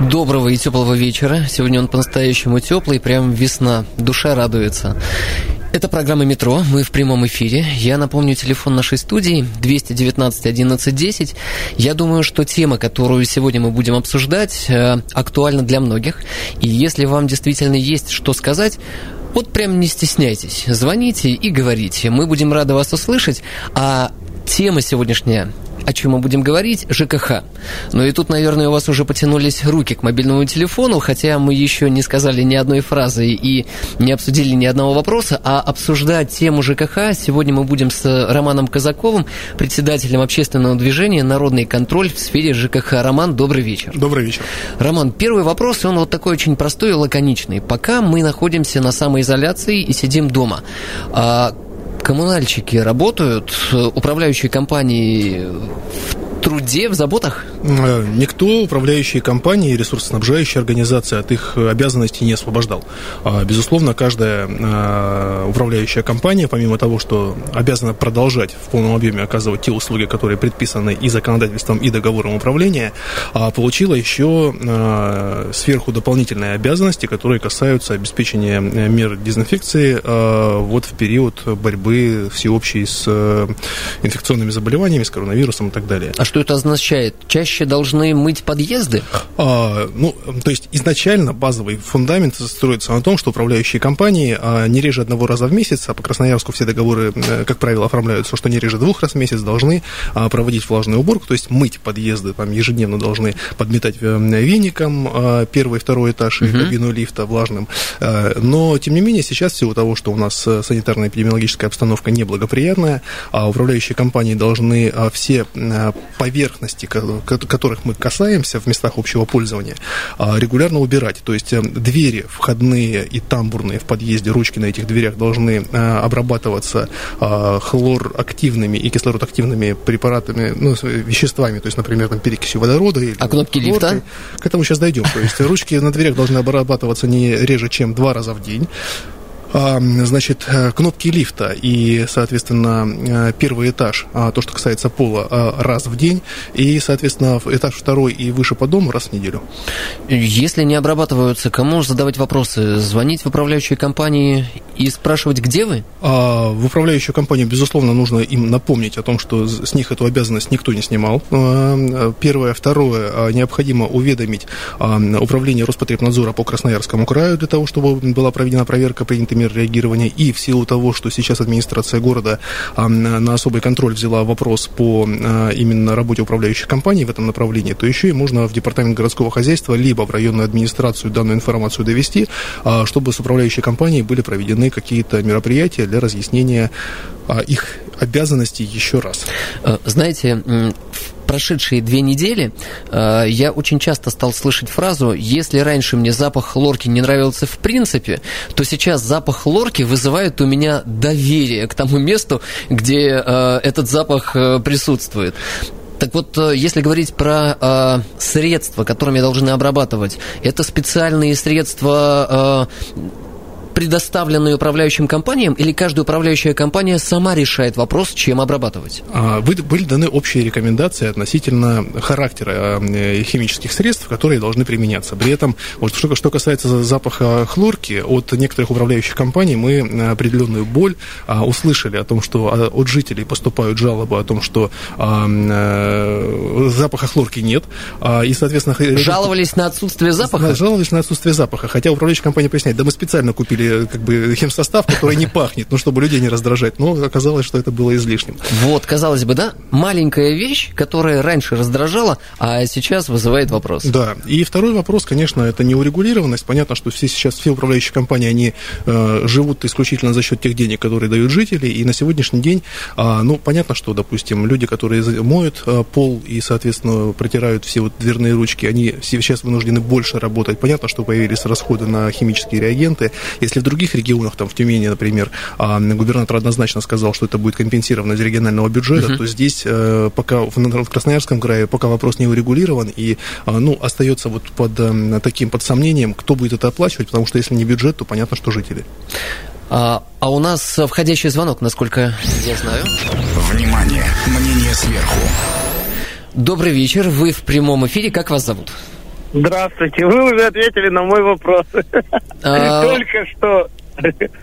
Доброго и теплого вечера. Сегодня он по-настоящему теплый, прям весна. Душа радуется. Это программа «Метро». Мы в прямом эфире. Я напомню телефон нашей студии 219 11 10. Я думаю, что тема, которую сегодня мы будем обсуждать, э, актуальна для многих. И если вам действительно есть что сказать, вот прям не стесняйтесь. Звоните и говорите. Мы будем рады вас услышать. А тема сегодняшняя о чем мы будем говорить, ЖКХ. Ну и тут, наверное, у вас уже потянулись руки к мобильному телефону, хотя мы еще не сказали ни одной фразы и не обсудили ни одного вопроса, а обсуждать тему ЖКХ сегодня мы будем с Романом Казаковым, председателем общественного движения «Народный контроль» в сфере ЖКХ. Роман, добрый вечер. Добрый вечер. Роман, первый вопрос, он вот такой очень простой и лаконичный. Пока мы находимся на самоизоляции и сидим дома, а коммунальщики работают, управляющие компании в труде, в заботах? Э, никто управляющие компании и ресурсоснабжающие организации от их обязанностей не освобождал. А, безусловно, каждая э, управляющая компания, помимо того, что обязана продолжать в полном объеме оказывать те услуги, которые предписаны и законодательством, и договором управления, а, получила еще э, сверху дополнительные обязанности, которые касаются обеспечения мер дезинфекции вот в период борьбы всеобщей с инфекционными заболеваниями, с коронавирусом и так далее. А что это означает? Чаще должны мыть подъезды? А, ну, то есть изначально базовый фундамент строится на том, что управляющие компании а, не реже одного раза в месяц, а по Красноярску все договоры, э, как правило, оформляются, что не реже двух раз в месяц должны а, проводить влажную уборку, то есть мыть подъезды, там ежедневно должны подметать э, веником а, первый, второй этаж и кабину лифта влажным. А, но, тем не менее, сейчас в силу того, что у нас санитарно-эпидемиологическая обстановка неблагоприятная, а управляющие компании должны а, все поверхности, которых мы касаемся в местах общего пользования, а, регулярно убирать. То есть э, двери входные и тамбурные в подъезде, ручки на этих дверях должны э, обрабатываться а, хлорактивными и кислородактивными препаратами, ну, веществами, то есть, например, там, перекисью водорода. Или а кнопки лифта? К этому сейчас дойдем. То есть ручки на дверях должны обрабатываться не реже, чем два раза в день. А, значит, э, кнопки лифта и, соответственно, э, первый этаж, а, то, что касается пола, а, раз в день, и, соответственно, этаж второй и выше по дому раз в неделю. Если не обрабатываются, кому задавать вопросы? Звонить в управляющие компании и спрашивать, где вы? В управляющую компанию, безусловно, нужно им напомнить о том, что с них эту обязанность никто не снимал. Первое. Второе. Необходимо уведомить управление Роспотребнадзора по Красноярскому краю для того, чтобы была проведена проверка принятыми мер реагирования, и в силу того, что сейчас администрация города на особый контроль взяла вопрос по а, именно работе управляющих компаний в этом направлении, то еще и можно в департамент городского хозяйства либо в районную администрацию данную информацию довести, а, чтобы с управляющей компанией были проведены какие-то мероприятия для разъяснения а, их обязанностей еще раз. Э, знаете, прошедшие две недели э, я очень часто стал слышать фразу «если раньше мне запах хлорки не нравился в принципе, то сейчас запах хлорки вызывает у меня доверие к тому месту, где э, этот запах присутствует». Так вот, если говорить про э, средства, которыми должны обрабатывать, это специальные средства э, предоставленные управляющим компаниям, или каждая управляющая компания сама решает вопрос, чем обрабатывать? А, были даны общие рекомендации относительно характера э, химических средств, которые должны применяться. При этом, вот, что, что касается запаха хлорки, от некоторых управляющих компаний мы определенную боль а, услышали о том, что а, от жителей поступают жалобы о том, что а, а, запаха хлорки нет. А, и, соответственно... Жаловались на отсутствие запаха? Жаловались на отсутствие запаха. Хотя управляющая компания поясняет, да мы специально купили добавили как бы химсостав, который не пахнет, ну, чтобы людей не раздражать. Но оказалось, что это было излишним. Вот, казалось бы, да, маленькая вещь, которая раньше раздражала, а сейчас вызывает вопрос. Да, и второй вопрос, конечно, это неурегулированность. Понятно, что все сейчас, все управляющие компании, они э, живут исключительно за счет тех денег, которые дают жители, и на сегодняшний день, э, ну, понятно, что, допустим, люди, которые моют э, пол и, соответственно, протирают все вот дверные ручки, они сейчас вынуждены больше работать. Понятно, что появились расходы на химические реагенты. Если в других регионах, там, в Тюмени, например, э, губернатор однозначно сказал, что это будет компенсировано из регионального бюджета, uh-huh. то здесь э, пока в, Красноярском крае пока вопрос не урегулирован, и, э, ну, остается вот под э, таким под сомнением, кто будет это оплачивать, потому что если не бюджет, то понятно, что жители. А, а у нас входящий звонок, насколько я знаю. Внимание, мнение сверху. Добрый вечер, вы в прямом эфире, как вас зовут? Здравствуйте, вы уже ответили на мой вопрос. А... Только что.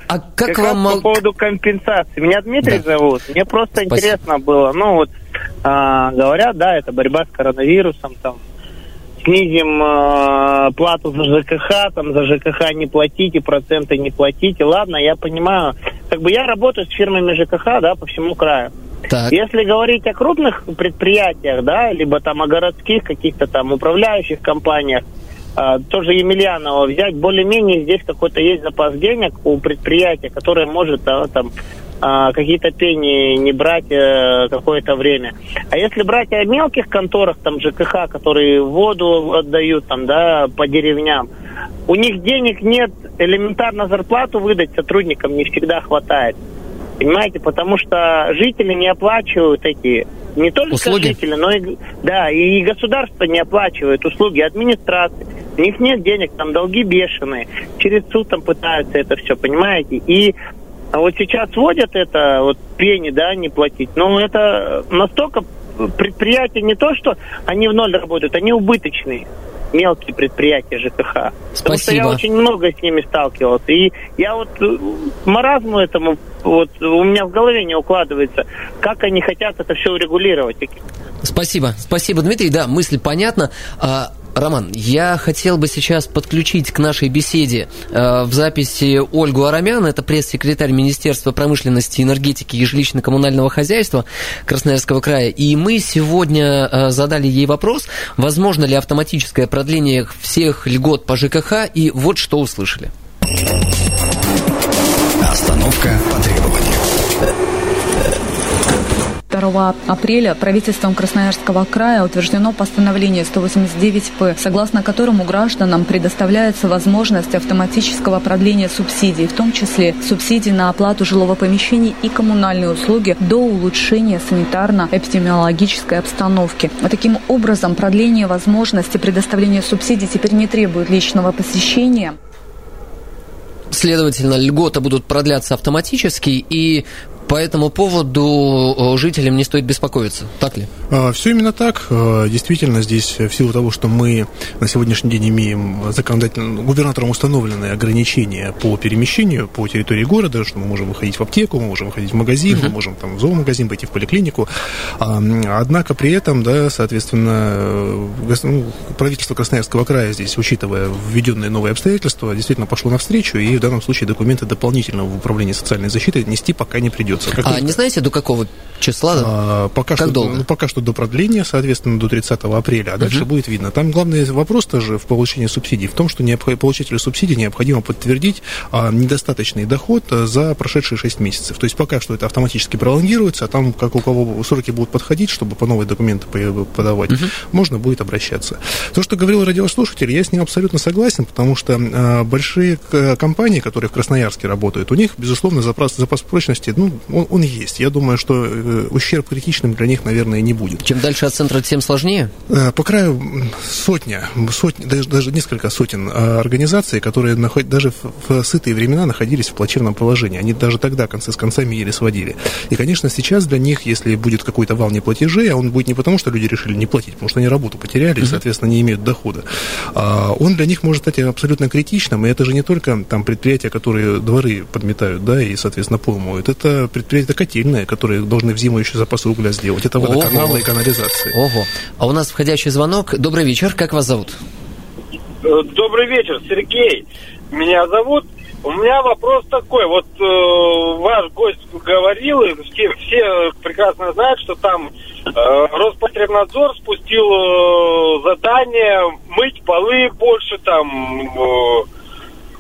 А как, вам... По поводу компенсации. Меня Дмитрий зовут. Мне просто интересно было. Ну вот, а, говорят, да, это борьба с коронавирусом, там, снизим э, плату за ЖКХ, там за ЖКХ не платите, проценты не платите. Ладно, я понимаю. Как бы я работаю с фирмами ЖКХ, да, по всему краю. Так. Если говорить о крупных предприятиях, да, либо там о городских каких-то там управляющих компаниях, э, тоже Емельянова взять, более-менее здесь какой-то есть запас денег у предприятия, которое может да, там а, какие-то пени не брать э, какое-то время. А если брать о мелких конторах, там ЖКХ, которые воду отдают там, да, по деревням, у них денег нет, элементарно зарплату выдать сотрудникам не всегда хватает. Понимаете, потому что жители не оплачивают эти не только услуги? жители, но и да, и государство не оплачивает услуги администрации. У них нет денег, там долги бешеные. Через суд там пытаются это все, понимаете? И а вот сейчас вводят это, вот пени, да, не платить. Но это настолько предприятия не то, что они в ноль работают, они убыточные мелкие предприятия ЖКХ. Спасибо. Потому что я очень много с ними сталкивался. И я вот э, маразму этому, вот у меня в голове не укладывается, как они хотят это все урегулировать. Спасибо. Спасибо, Дмитрий. Да, мысль понятна. Роман, я хотел бы сейчас подключить к нашей беседе э, в записи Ольгу Арамян, это пресс-секретарь Министерства промышленности, энергетики и жилищно-коммунального хозяйства Красноярского края. И мы сегодня э, задали ей вопрос, возможно ли автоматическое продление всех льгот по ЖКХ, и вот что услышали. Остановка по требованию. 2 апреля правительством Красноярского края утверждено постановление 189-П, согласно которому гражданам предоставляется возможность автоматического продления субсидий, в том числе субсидий на оплату жилого помещения и коммунальные услуги до улучшения санитарно-эпидемиологической обстановки. Таким образом, продление возможности предоставления субсидий теперь не требует личного посещения. Следовательно, льготы будут продляться автоматически, и по этому поводу э, жителям не стоит беспокоиться, так ли? А, Все именно так. А, действительно, здесь в силу того, что мы на сегодняшний день имеем законодательно губернатором установленные ограничения по перемещению по территории города, что мы можем выходить в аптеку, мы можем выходить в магазин, uh-huh. мы можем там в зоомагазин пойти в поликлинику. А, однако при этом, да, соответственно, э, ну, правительство Красноярского края здесь, учитывая введенные новые обстоятельства, действительно пошло навстречу, и в данном случае документы дополнительно в управлении социальной защиты нести пока не придется продолжится. Как а не знаете, до какого числа? А, пока как что, долго? Ну, пока что до продления, соответственно, до 30 апреля, а дальше угу. будет видно. Там главный вопрос тоже в получении субсидий в том, что необх... получателю субсидий необходимо подтвердить а, недостаточный доход за прошедшие 6 месяцев. То есть пока что это автоматически пролонгируется, а там, как у кого сроки будут подходить, чтобы по новые документы подавать, угу. можно будет обращаться. То, что говорил радиослушатель, я с ним абсолютно согласен, потому что а, большие компании, которые в Красноярске работают, у них, безусловно, запас, запас прочности ну, он, он есть. Я думаю, что э, ущерб критичным для них, наверное, не будет. Чем дальше от центра, тем сложнее? Э, по краю сотня, сотня даже, даже несколько сотен э, организаций, которые наход, даже в, в сытые времена находились в плачевном положении. Они даже тогда концы с концами еле сводили. И, конечно, сейчас для них, если будет какой-то вал неплатежей, а он будет не потому, что люди решили не платить, потому что они работу потеряли и, соответственно, не имеют дохода, а он для них может стать абсолютно критичным. И это же не только там предприятия, которые дворы подметают, да, и, соответственно, пол моют. Это предприятия котельные, которые должны в зиму еще запасы угля сделать. Это водоканалы и канализации. Ого. А у нас входящий звонок. Добрый вечер. Как вас зовут? Добрый вечер, Сергей. Меня зовут. У меня вопрос такой. Вот э, ваш гость говорил, и все, все прекрасно знают, что там э, Роспотребнадзор спустил э, задание мыть полы больше там... Э,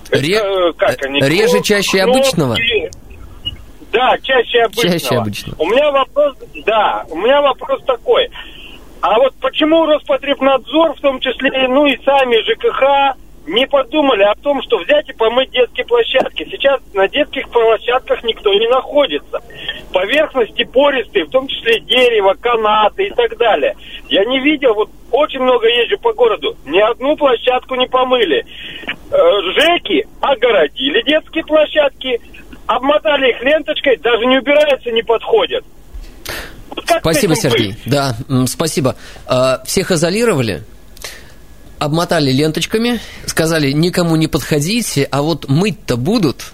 Ре... это, как они, Реже, кнопки, чаще обычного? Да, чаще обычного. Чаще обычного. У меня вопрос, да, у меня вопрос такой. А вот почему Роспотребнадзор, в том числе, ну и сами ЖКХ, не подумали о том, что взять и помыть детские площадки. Сейчас на детских площадках никто не находится. Поверхности пористые, в том числе дерево, канаты и так далее. Я не видел, вот очень много езжу по городу, ни одну площадку не помыли. Э, ЖЭКи огородили детские площадки, обмотали их ленточкой, даже не убираются, не подходят. Как спасибо, Сергей. Быть? Да, спасибо. А, всех изолировали? Обмотали ленточками, сказали, никому не подходите, а вот мыть-то будут.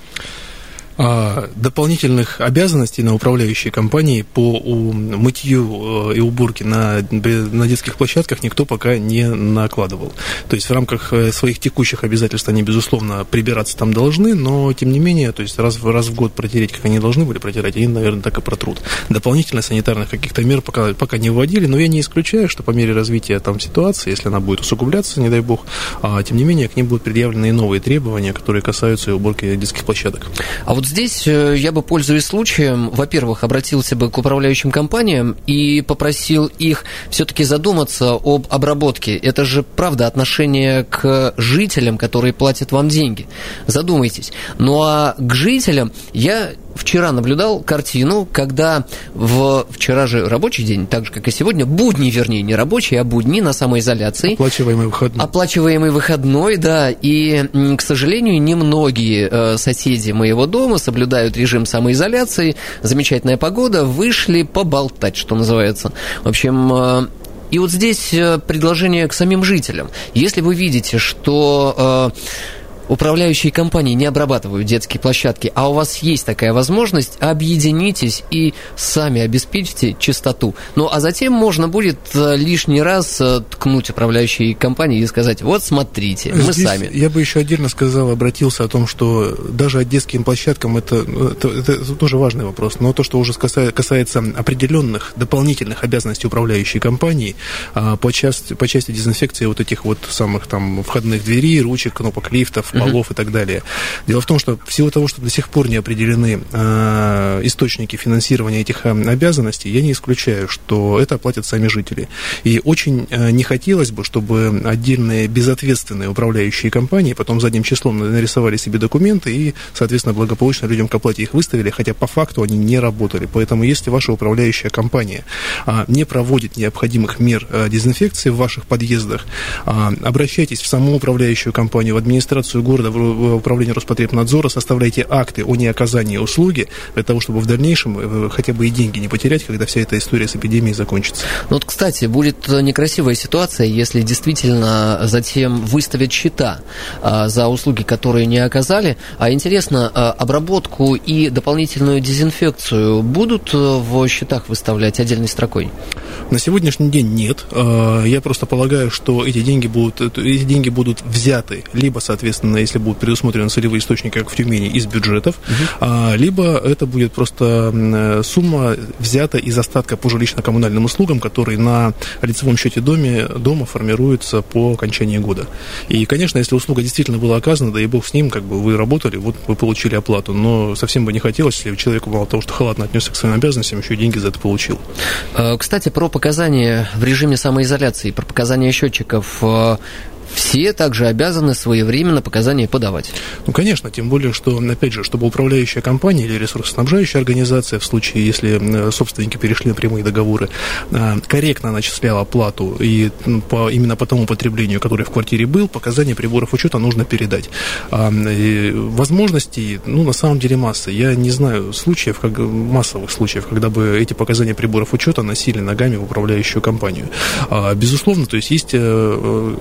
А, дополнительных обязанностей на управляющие компании по мытью э, и уборке на, на детских площадках никто пока не накладывал. То есть в рамках э, своих текущих обязательств они, безусловно, прибираться там должны, но тем не менее, то есть раз, раз в год протереть, как они должны были протерять, они, наверное, так и протрут. Дополнительно санитарных каких-то мер пока, пока не вводили, но я не исключаю, что по мере развития там ситуации, если она будет усугубляться, не дай бог, а, тем не менее, к ним будут предъявлены и новые требования, которые касаются уборки детских площадок. А вот здесь э, я бы, пользуясь случаем, во-первых, обратился бы к управляющим компаниям и попросил их все-таки задуматься об обработке. Это же, правда, отношение к жителям, которые платят вам деньги. Задумайтесь. Ну а к жителям я вчера наблюдал картину, когда в вчера же рабочий день, так же, как и сегодня, будни, вернее, не рабочий, а будни на самоизоляции. Оплачиваемый выходной. Оплачиваемый выходной, да. И, к сожалению, немногие э, соседи моего дома соблюдают режим самоизоляции. Замечательная погода, вышли поболтать, что называется. В общем, э, и вот здесь э, предложение к самим жителям. Если вы видите, что управляющие компании не обрабатывают детские площадки, а у вас есть такая возможность, объединитесь и сами обеспечьте чистоту. Ну, а затем можно будет э, лишний раз э, ткнуть управляющие компании и сказать, вот смотрите, мы Здесь сами. Я бы еще отдельно сказал, обратился о том, что даже детским площадкам это, это, это тоже важный вопрос, но то, что уже касается определенных дополнительных обязанностей управляющей компании а, по части, по части дезинфекции вот этих вот самых там входных дверей, ручек, кнопок лифтов, полов uh-huh. и так далее. Дело в том, что в силу того, что до сих пор не определены э, источники финансирования этих э, обязанностей, я не исключаю, что это оплатят сами жители. И очень э, не хотелось бы, чтобы отдельные безответственные управляющие компании потом задним числом нарисовали себе документы и, соответственно, благополучно людям к оплате их выставили, хотя по факту они не работали. Поэтому, если ваша управляющая компания э, не проводит необходимых мер э, дезинфекции в ваших подъездах, э, обращайтесь в саму управляющую компанию, в администрацию города в управлении Роспотребнадзора, составляйте акты о неоказании услуги для того, чтобы в дальнейшем э, хотя бы и деньги не потерять, когда вся эта история с эпидемией закончится. Ну вот, кстати, будет некрасивая ситуация, если действительно затем выставят счета а, за услуги, которые не оказали. А интересно, а, обработку и дополнительную дезинфекцию будут э, в счетах выставлять отдельной строкой? На сегодняшний день нет. А, я просто полагаю, что эти деньги будут, эти деньги будут взяты либо, соответственно, естественно, если будут предусмотрены целевые источники, как в Тюмени, из бюджетов, угу. либо это будет просто сумма взята из остатка по жилищно-коммунальным услугам, который на лицевом счете доме, дома формируется по окончании года. И, конечно, если услуга действительно была оказана, да и бог с ним, как бы вы работали, вот вы получили оплату, но совсем бы не хотелось, если человек мало того, что халатно отнесся к своим обязанностям, еще и деньги за это получил. А, кстати, про показания в режиме самоизоляции, про показания счетчиков а, все также обязаны своевременно показания подавать. Ну, конечно, тем более, что, опять же, чтобы управляющая компания или ресурсоснабжающая организация, в случае, если собственники перешли на прямые договоры, а, корректно начисляла плату и по, именно по тому потреблению, которое в квартире был, показания приборов учета нужно передать. А, возможностей, ну, на самом деле масса. Я не знаю случаев, как, массовых случаев, когда бы эти показания приборов учета носили ногами в управляющую компанию. А, безусловно, то есть есть э,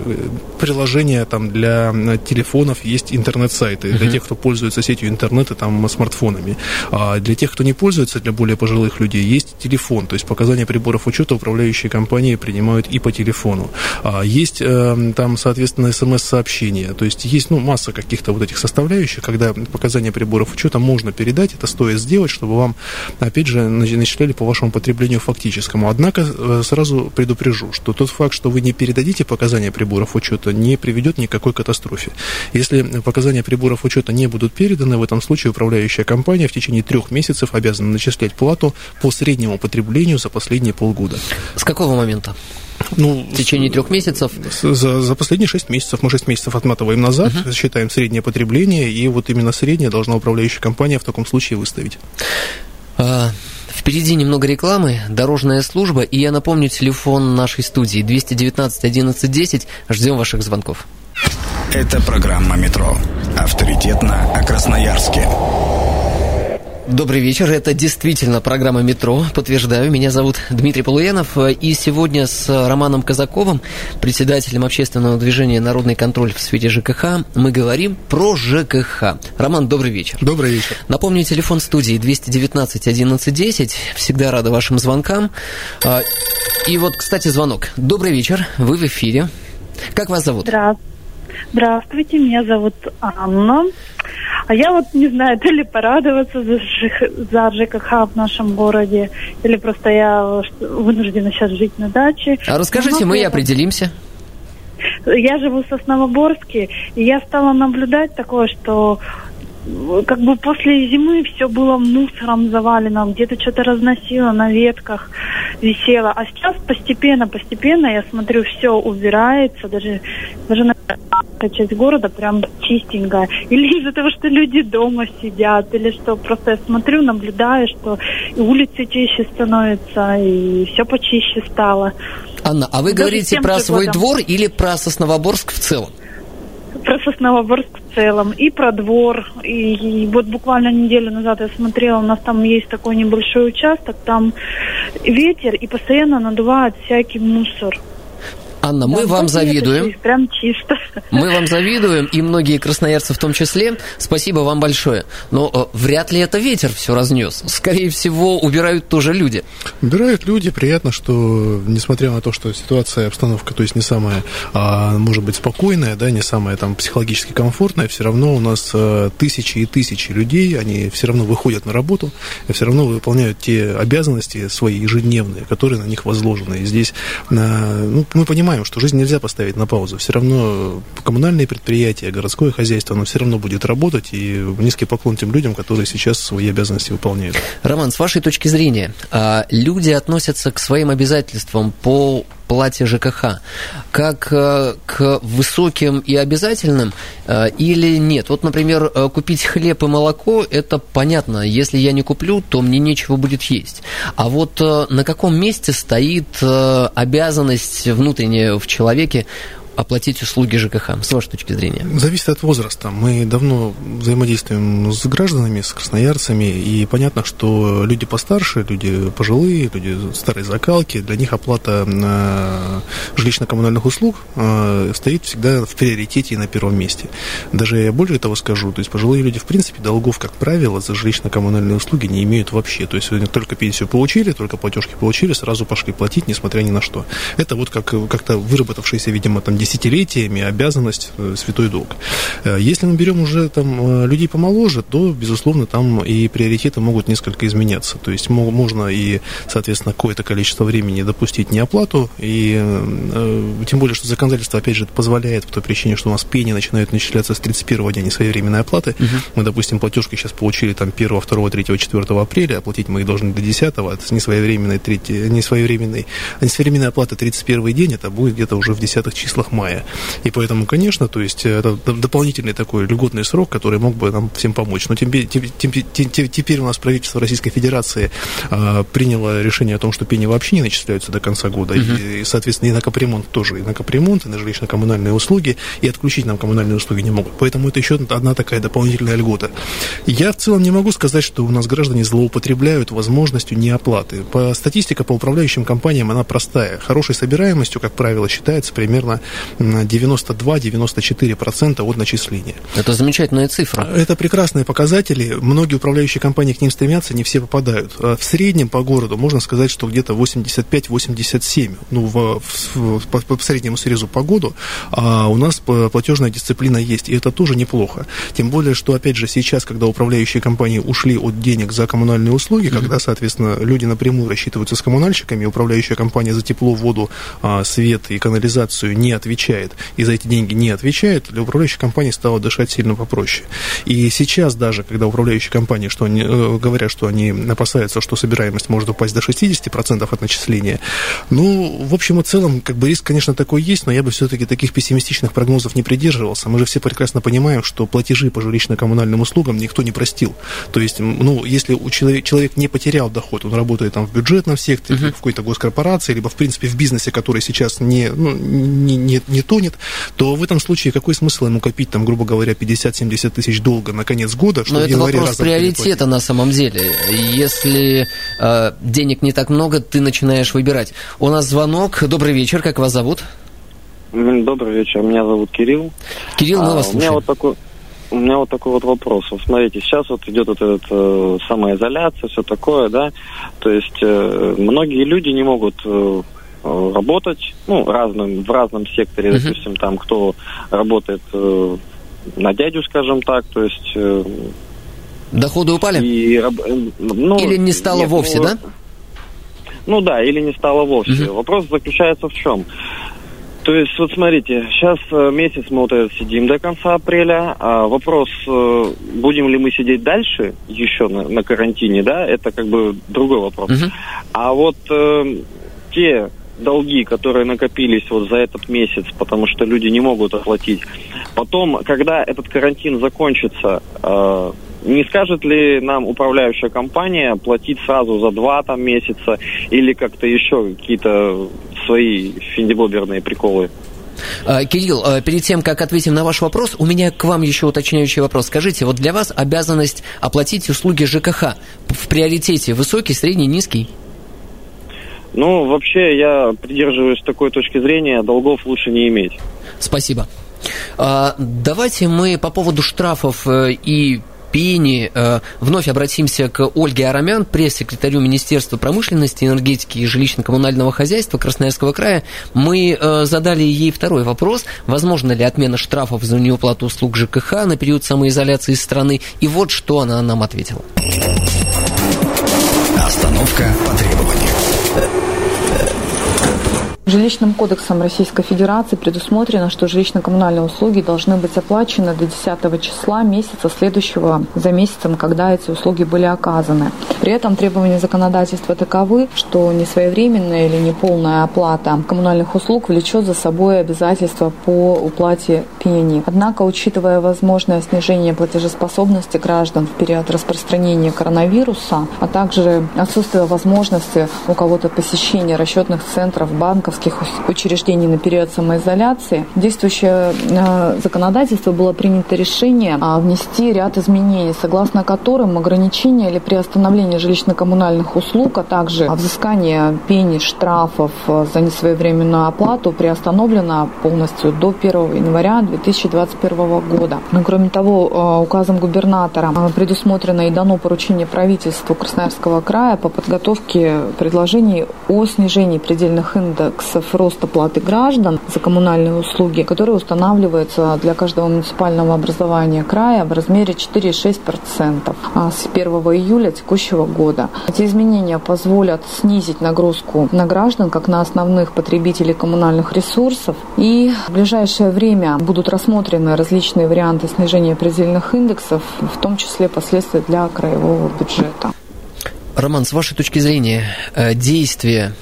приложения там для телефонов, есть интернет-сайты для тех, кто пользуется сетью интернета, там, смартфонами. А для тех, кто не пользуется, для более пожилых людей, есть телефон, то есть показания приборов учета управляющие компании принимают и по телефону. А есть э, там, соответственно, смс-сообщения, то есть есть, ну, масса каких-то вот этих составляющих, когда показания приборов учета можно передать, это стоит сделать, чтобы вам, опять же, начисляли по вашему потреблению фактическому. Однако э, сразу предупрежу, что тот факт, что вы не передадите показания приборов учета, не приведет ни к какой катастрофе. Если показания приборов учета не будут переданы, в этом случае управляющая компания в течение трех месяцев обязана начислять плату по среднему потреблению за последние полгода. С какого момента? Ну, в течение трех месяцев? За, за последние шесть месяцев. Мы шесть месяцев отматываем назад, uh-huh. считаем среднее потребление, и вот именно среднее должна управляющая компания в таком случае выставить. А, впереди немного рекламы, дорожная служба, и я напомню телефон нашей студии 219 11 10. Ждем ваших звонков. Это программа «Метро». Авторитетно о Красноярске. Добрый вечер. Это действительно программа «Метро». Подтверждаю. Меня зовут Дмитрий Полуянов. И сегодня с Романом Казаковым, председателем общественного движения «Народный контроль» в сфере ЖКХ, мы говорим про ЖКХ. Роман, добрый вечер. Добрый вечер. Напомню, телефон студии 219 11 10. Всегда рада вашим звонкам. А, и вот, кстати, звонок. Добрый вечер. Вы в эфире. Как вас зовут? Здравствуйте. Здравствуйте, меня зовут Анна. А я вот не знаю, то ли порадоваться за, ЖК, за ЖКХ в нашем городе, или просто я вынуждена сейчас жить на даче. А расскажите, Но мы и определимся. Я живу в Сосновоборске, и я стала наблюдать такое, что как бы после зимы все было мусором завалено, где-то что-то разносило на ветках, висело. А сейчас постепенно, постепенно, я смотрю, все убирается, даже, даже на часть города прям чистенькая. Или из-за того, что люди дома сидят, или что, просто я смотрю, наблюдаю, что и улицы чище становятся, и все почище стало. Анна, а вы даже говорите про свой годом. двор или про Сосновоборск в целом? Про Сосновоборск в целом, и про двор. И, и вот буквально неделю назад я смотрела, у нас там есть такой небольшой участок, там ветер, и постоянно надувает всякий мусор. Анна, мы вам завидуем. Прям чисто. Мы вам завидуем, и многие красноярцы в том числе. Спасибо вам большое. Но э, вряд ли это ветер все разнес. Скорее всего, убирают тоже люди. Убирают люди. Приятно, что, несмотря на то, что ситуация, обстановка, то есть не самая, а, может быть, спокойная, да, не самая там психологически комфортная, все равно у нас а, тысячи и тысячи людей, они все равно выходят на работу, и все равно выполняют те обязанности свои ежедневные, которые на них возложены. И здесь, а, ну, мы понимаем, понимаем, что жизнь нельзя поставить на паузу. Все равно коммунальные предприятия, городское хозяйство, оно все равно будет работать. И низкий поклон тем людям, которые сейчас свои обязанности выполняют. Роман, с вашей точки зрения, а, люди относятся к своим обязательствам по плате ЖКХ как э, к высоким и обязательным э, или нет? Вот, например, э, купить хлеб и молоко, это понятно. Если я не куплю, то мне нечего будет есть. А вот на каком месте стоит обязанность внутренняя в человеке оплатить услуги ЖКХ, с вашей точки зрения? Зависит от возраста. Мы давно взаимодействуем с гражданами, с красноярцами, и понятно, что люди постарше, люди пожилые, люди старой закалки, для них оплата жилищно-коммунальных услуг э, стоит всегда в приоритете и на первом месте. Даже я более того скажу, то есть пожилые люди, в принципе, долгов, как правило, за жилищно-коммунальные услуги не имеют вообще. То есть только пенсию получили, только платежки получили, сразу пошли платить, несмотря ни на что. Это вот как, как-то выработавшийся, видимо, там десятилетиями обязанность, э, святой долг. Э, если мы берем уже там э, людей помоложе, то, безусловно, там и приоритеты могут несколько изменяться. То есть можно и, соответственно, какое-то количество времени допустить неоплату, и тем более, что законодательство, опять же, позволяет по той причине, что у нас пени начинают начисляться с 31 дня несвоевременной оплаты. Угу. Мы, допустим, платежки сейчас получили там 1, 2, 3, 4 апреля, оплатить мы их должны до 10, а несвоевременной, 3, несвоевременной, несвоевременной оплаты 31 день, это будет где-то уже в десятых числах мая. И поэтому, конечно, то есть это дополнительный такой льготный срок, который мог бы нам всем помочь. Но теперь, теперь у нас правительство Российской Федерации а, приняло решение о том, что пени вообще не начисляются до конца года. Угу. И, соответственно, и на капремонт тоже, и на капремонт, и на жилищно-коммунальные услуги, и отключить нам коммунальные услуги не могут. Поэтому это еще одна такая дополнительная льгота. Я в целом не могу сказать, что у нас граждане злоупотребляют возможностью неоплаты. По статистика по управляющим компаниям, она простая. Хорошей собираемостью, как правило, считается примерно 92-94% от начисления. Это замечательная цифра. Это прекрасные показатели. Многие управляющие компании к ним стремятся, не все попадают. А в среднем по городу можно сказать, что где-то 85-87, ну, в, в, по, по среднему срезу по году, а у нас платежная дисциплина есть, и это тоже неплохо. Тем более, что, опять же, сейчас, когда управляющие компании ушли от денег за коммунальные услуги, mm-hmm. когда, соответственно, люди напрямую рассчитываются с коммунальщиками, управляющая компания за тепло, воду, а, свет и канализацию не отвечает, и за эти деньги не отвечает, для управляющей компании стало дышать сильно попроще. И сейчас даже, когда управляющие компании что они, э, говорят, что они опасаются, что собираемость может упасть до 60% от начисления, ну, в общем и целом, как бы риск, конечно, такой есть, но я бы все-таки таких пессимистичных прогнозов не придерживался. Мы же все прекрасно понимаем, что платежи по жилищно-коммунальным услугам никто не простил. То есть, ну, если у человек, человек не потерял доход, он работает там в бюджетном секторе, uh-huh. в какой-то госкорпорации, либо, в принципе, в бизнесе, который сейчас не, ну, не, не, не тонет, то в этом случае какой смысл ему копить, там, грубо говоря, 50-70 тысяч долга на конец года, что Но это вопрос приоритета на самом деле. Если э, денег не так много, ты начинаешь выбирать. У нас звонок. Добрый вечер, как вас зовут? Добрый вечер, меня зовут Кирилл. Кирилл, мы а, вас слушаем. У меня вот такой, у меня вот такой вот вопрос. Вот смотрите, сейчас вот идет вот эта э, самоизоляция, все такое, да. То есть э, многие люди не могут э, работать, ну, разным, в разном секторе, uh-huh. допустим, там, кто работает э, на дядю, скажем так, то есть... Э, Доходы упали? И, э, ну, Или не стало нет, вовсе, ну, да? Ну да, или не стало вовсе. Uh-huh. Вопрос заключается в чем? То есть, вот смотрите, сейчас э, месяц мы вот этот сидим до конца апреля. А вопрос, э, будем ли мы сидеть дальше еще на, на карантине, да, это как бы другой вопрос. Uh-huh. А вот э, те долги, которые накопились вот за этот месяц, потому что люди не могут оплатить. Потом, когда этот карантин закончится, э, не скажет ли нам управляющая компания платить сразу за два там месяца или как-то еще какие-то свои финдибоберные приколы? А, Кирилл, а, перед тем, как ответим на ваш вопрос, у меня к вам еще уточняющий вопрос. Скажите, вот для вас обязанность оплатить услуги ЖКХ в приоритете высокий, средний, низкий? Ну, вообще, я придерживаюсь такой точки зрения, долгов лучше не иметь. Спасибо. А, давайте мы по поводу штрафов э, и пени. Э, вновь обратимся к Ольге Арамян, пресс-секретарю Министерства промышленности, энергетики и жилищно-коммунального хозяйства Красноярского края. Мы э, задали ей второй вопрос. Возможно ли отмена штрафов за неуплату услуг ЖКХ на период самоизоляции страны? И вот что она нам ответила. Остановка по требованию. Жилищным кодексом Российской Федерации предусмотрено, что жилищно-коммунальные услуги должны быть оплачены до 10 числа месяца, следующего за месяцем, когда эти услуги были оказаны. При этом требования законодательства таковы, что несвоевременная или неполная оплата коммунальных услуг влечет за собой обязательства по уплате пени. Однако, учитывая возможное снижение платежеспособности граждан в период распространения коронавируса, а также отсутствие возможности у кого-то посещения расчетных центров, банков, медицинских учреждений на период самоизоляции, действующее э, законодательство было принято решение а, внести ряд изменений, согласно которым ограничение или приостановление жилищно-коммунальных услуг, а также взыскание пени, штрафов э, за несвоевременную оплату приостановлено полностью до 1 января 2021 года. Кроме того, э, указом губернатора предусмотрено и дано поручение правительству Красноярского края по подготовке предложений о снижении предельных индексов индексов роста платы граждан за коммунальные услуги, которые устанавливаются для каждого муниципального образования края в размере 4,6% а с 1 июля текущего года. Эти изменения позволят снизить нагрузку на граждан, как на основных потребителей коммунальных ресурсов. И в ближайшее время будут рассмотрены различные варианты снижения предельных индексов, в том числе последствия для краевого бюджета. Роман, с вашей точки зрения, э, действия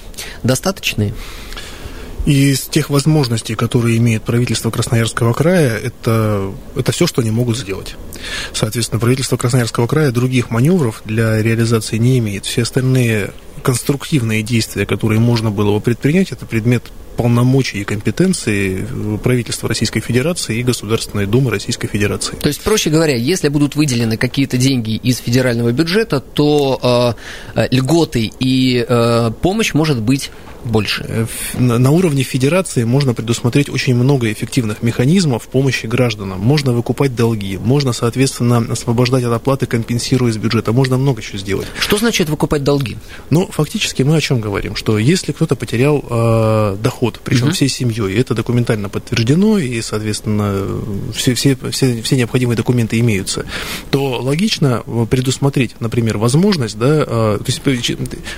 достаточные? Из тех возможностей, которые имеет правительство Красноярского края, это, это все, что они могут сделать. Соответственно, правительство Красноярского края других маневров для реализации не имеет. Все остальные конструктивные действия, которые можно было бы предпринять, это предмет полномочий и компетенции правительства Российской Федерации и Государственной Думы Российской Федерации. То есть, проще говоря, если будут выделены какие-то деньги из федерального бюджета, то э, льготы и э, помощь может быть больше? Э, на уровне федерации можно предусмотреть очень много эффективных механизмов помощи гражданам. Можно выкупать долги, можно, соответственно, освобождать от оплаты, компенсируя из бюджета. Можно много чего сделать. Что значит выкупать долги? Ну, фактически мы о чем говорим? Что если кто-то потерял э, доход, причем угу. всей семьей, это документально подтверждено, и, соответственно, все, все, все, все необходимые документы имеются, то логично предусмотреть, например, возможность, да, э, то есть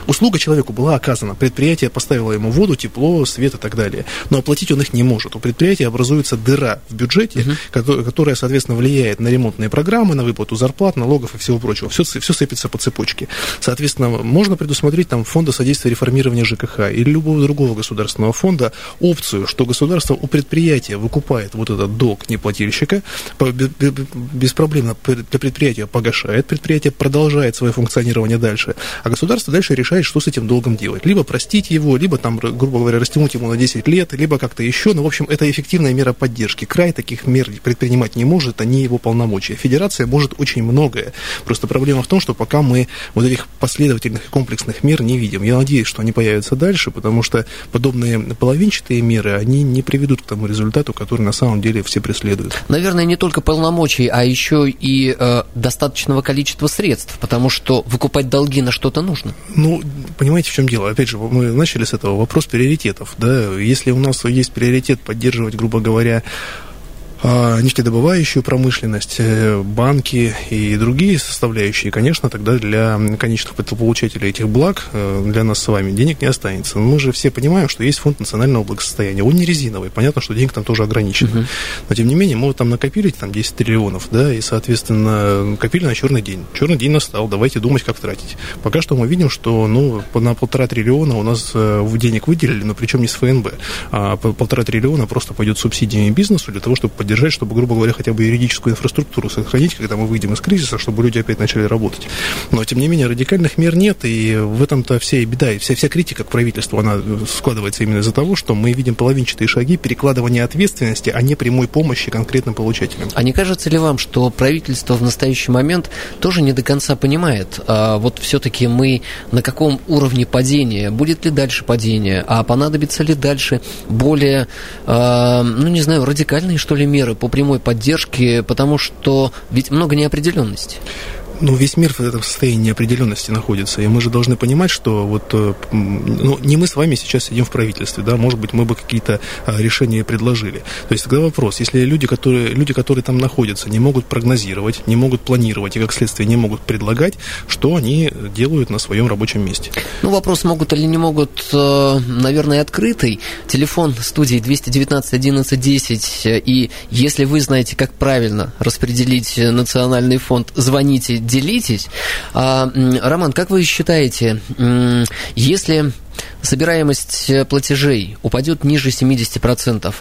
услуга человеку была оказана, предприятие поставило ему воду, тепло, свет и так далее. Но оплатить он их не может. У предприятия образуется дыра в бюджете, угу. которая, соответственно, влияет на ремонтные программы, на выплату зарплат, налогов и всего прочего. Все, все сыпется по цепочке. Соответственно, можно предусмотреть там фонда содействия реформирования ЖКХ или любого другого государственного фонда опцию, что государство у предприятия выкупает вот этот долг неплательщика, беспроблемно для предприятия погашает, предприятие продолжает свое функционирование дальше, а государство дальше решает, что с этим долгом делать. Либо простить его, либо там, грубо говоря, растянуть ему на 10 лет, либо как-то еще. Но, в общем, это эффективная мера поддержки. Край таких мер предпринимать не может, они его полномочия. Федерация может очень многое. Просто проблема в том, что пока мы вот этих последовательных и комплексных мер не видим. Я надеюсь, что они появятся дальше, потому что подобные половинчатые меры, они не приведут к тому результату, который на самом деле все преследуют. Наверное, не только полномочий, а еще и э, достаточного количества средств, потому что выкупать долги на что-то нужно. Ну, понимаете, в чем дело? Опять же, мы начали с этого вопрос приоритетов. Да? Если у нас есть приоритет поддерживать, грубо говоря, нефтедобывающую промышленность, э, банки и другие составляющие, конечно, тогда для конечных получателей этих благ, э, для нас с вами, денег не останется. Мы же все понимаем, что есть фонд национального благосостояния. Он не резиновый, понятно, что денег там тоже ограничено. Uh-huh. Но, тем не менее, мы там накопили там 10 триллионов, да, и, соответственно, копили на черный день. Черный день настал, давайте думать, как тратить. Пока что мы видим, что, ну, на полтора триллиона у нас э, денег выделили, но причем не с ФНБ, а полтора триллиона просто пойдет субсидиями бизнесу для того, чтобы поддержать, чтобы, грубо говоря, хотя бы юридическую инфраструктуру сохранить, когда мы выйдем из кризиса, чтобы люди опять начали работать. Но, тем не менее, радикальных мер нет, и в этом-то вся и беда, и вся, вся критика к правительству, она складывается именно из-за того, что мы видим половинчатые шаги перекладывания ответственности, а не прямой помощи конкретным получателям. А не кажется ли вам, что правительство в настоящий момент тоже не до конца понимает, а вот все-таки мы на каком уровне падения, будет ли дальше падение, а понадобится ли дальше более, э, ну не знаю, радикальные, что ли, меры по прямой поддержки, потому что ведь много неопределенности. Ну, весь мир в этом состоянии неопределенности находится. И мы же должны понимать, что вот э, ну, не мы с вами сейчас сидим в правительстве, да, может быть, мы бы какие-то а, решения предложили. То есть тогда вопрос, если люди, которые, люди, которые там находятся, не могут прогнозировать, не могут планировать и, как следствие, не могут предлагать, что они делают на своем рабочем месте? Ну, вопрос, могут или не могут, э, наверное, открытый. Телефон студии 219 11 10. И если вы знаете, как правильно распределить национальный фонд, звоните делитесь. А, Роман, как вы считаете, если собираемость платежей упадет ниже 70%,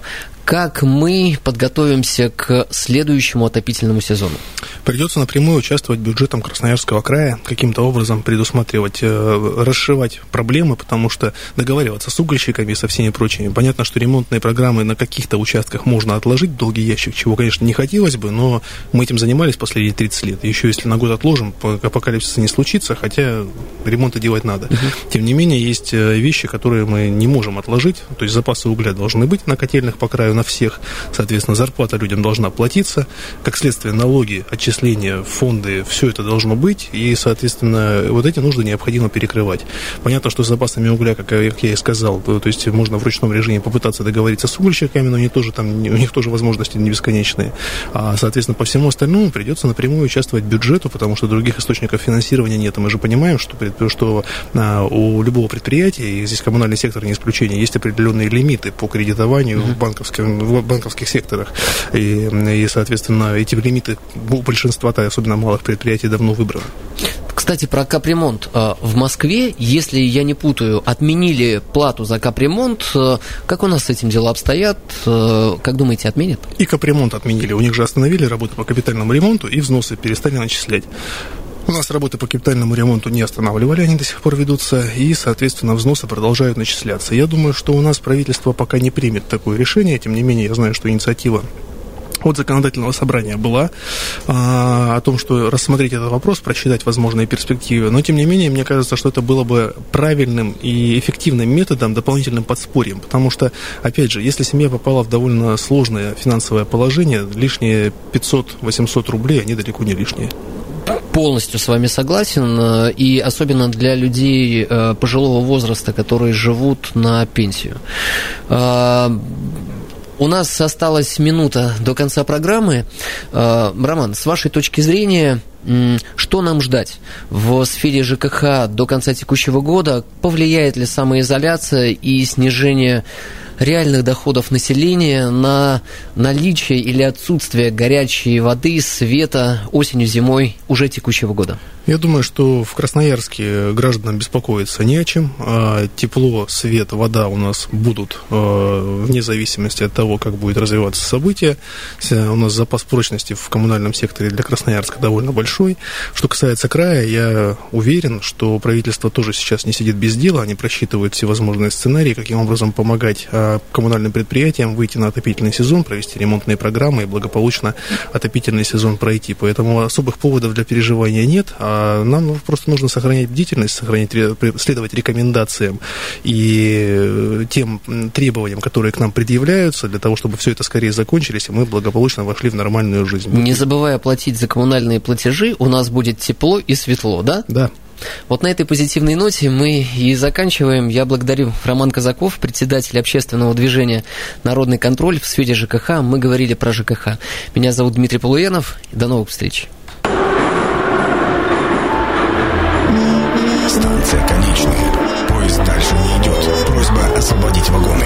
как мы подготовимся к следующему отопительному сезону? Придется напрямую участвовать бюджетом Красноярского края, каким-то образом предусматривать, э, расшивать проблемы, потому что договариваться с угольщиками и со всеми прочими. Понятно, что ремонтные программы на каких-то участках можно отложить долгий ящик, чего, конечно, не хотелось бы, но мы этим занимались последние 30 лет. Еще если на год отложим, апокалипсиса не случится, хотя ремонты делать надо. Угу. Тем не менее, есть э, вещи, которые мы не можем отложить, то есть запасы угля должны быть на котельных по краю на всех. Соответственно, зарплата людям должна платиться. Как следствие, налоги, отчисления, фонды, все это должно быть. И, соответственно, вот эти нужды необходимо перекрывать. Понятно, что с запасами угля, как, я и сказал, то есть можно в ручном режиме попытаться договориться с угольщиками, но они тоже там, у них тоже возможности не бесконечные. А, соответственно, по всему остальному придется напрямую участвовать бюджету, потому что других источников финансирования нет. Мы же понимаем, что, что а, у любого предприятия, и здесь коммунальный сектор не исключение, есть определенные лимиты по кредитованию mm-hmm. банковским в банковских секторах. И, и соответственно, эти лимиты у большинства, особенно малых предприятий, давно выбраны. Кстати, про капремонт. А, в Москве, если я не путаю, отменили плату за капремонт. А, как у нас с этим дела обстоят? А, как думаете, отменят? И капремонт отменили. У них же остановили работу по капитальному ремонту и взносы перестали начислять. У нас работы по капитальному ремонту не останавливали, они до сих пор ведутся, и, соответственно, взносы продолжают начисляться. Я думаю, что у нас правительство пока не примет такое решение, тем не менее, я знаю, что инициатива от законодательного собрания была а, о том, что рассмотреть этот вопрос, просчитать возможные перспективы. Но, тем не менее, мне кажется, что это было бы правильным и эффективным методом, дополнительным подспорьем. Потому что, опять же, если семья попала в довольно сложное финансовое положение, лишние 500-800 рублей, они далеко не лишние полностью с вами согласен, и особенно для людей э, пожилого возраста, которые живут на пенсию. А, у нас осталась минута до конца программы. Э, Роман, с вашей точки зрения, что нам ждать в сфере ЖКХ до конца текущего года? Повлияет ли самоизоляция и снижение реальных доходов населения на наличие или отсутствие горячей воды, света осенью, зимой уже текущего года? Я думаю, что в Красноярске гражданам беспокоиться не о чем. А тепло, свет, вода у нас будут э, вне зависимости от того, как будет развиваться событие. У нас запас прочности в коммунальном секторе для Красноярска довольно большой. Что касается края, я уверен, что правительство тоже сейчас не сидит без дела. Они просчитывают всевозможные сценарии, каким образом помогать а, коммунальным предприятиям выйти на отопительный сезон, провести ремонтные программы и благополучно отопительный сезон пройти. Поэтому особых поводов для переживания нет. А нам просто нужно сохранять бдительность, сохранять, следовать рекомендациям и э, тем требованиям, которые к нам предъявляются, для того, чтобы все это скорее закончились, и мы благополучно вошли в нормальную жизнь. Не забывая платить за коммунальные платежи, у нас будет тепло и светло, да? Да. Вот на этой позитивной ноте мы и заканчиваем. Я благодарю Роман Казаков, председатель общественного движения «Народный контроль» в сфере ЖКХ. Мы говорили про ЖКХ. Меня зовут Дмитрий Полуянов. До новых встреч. Станция конечная.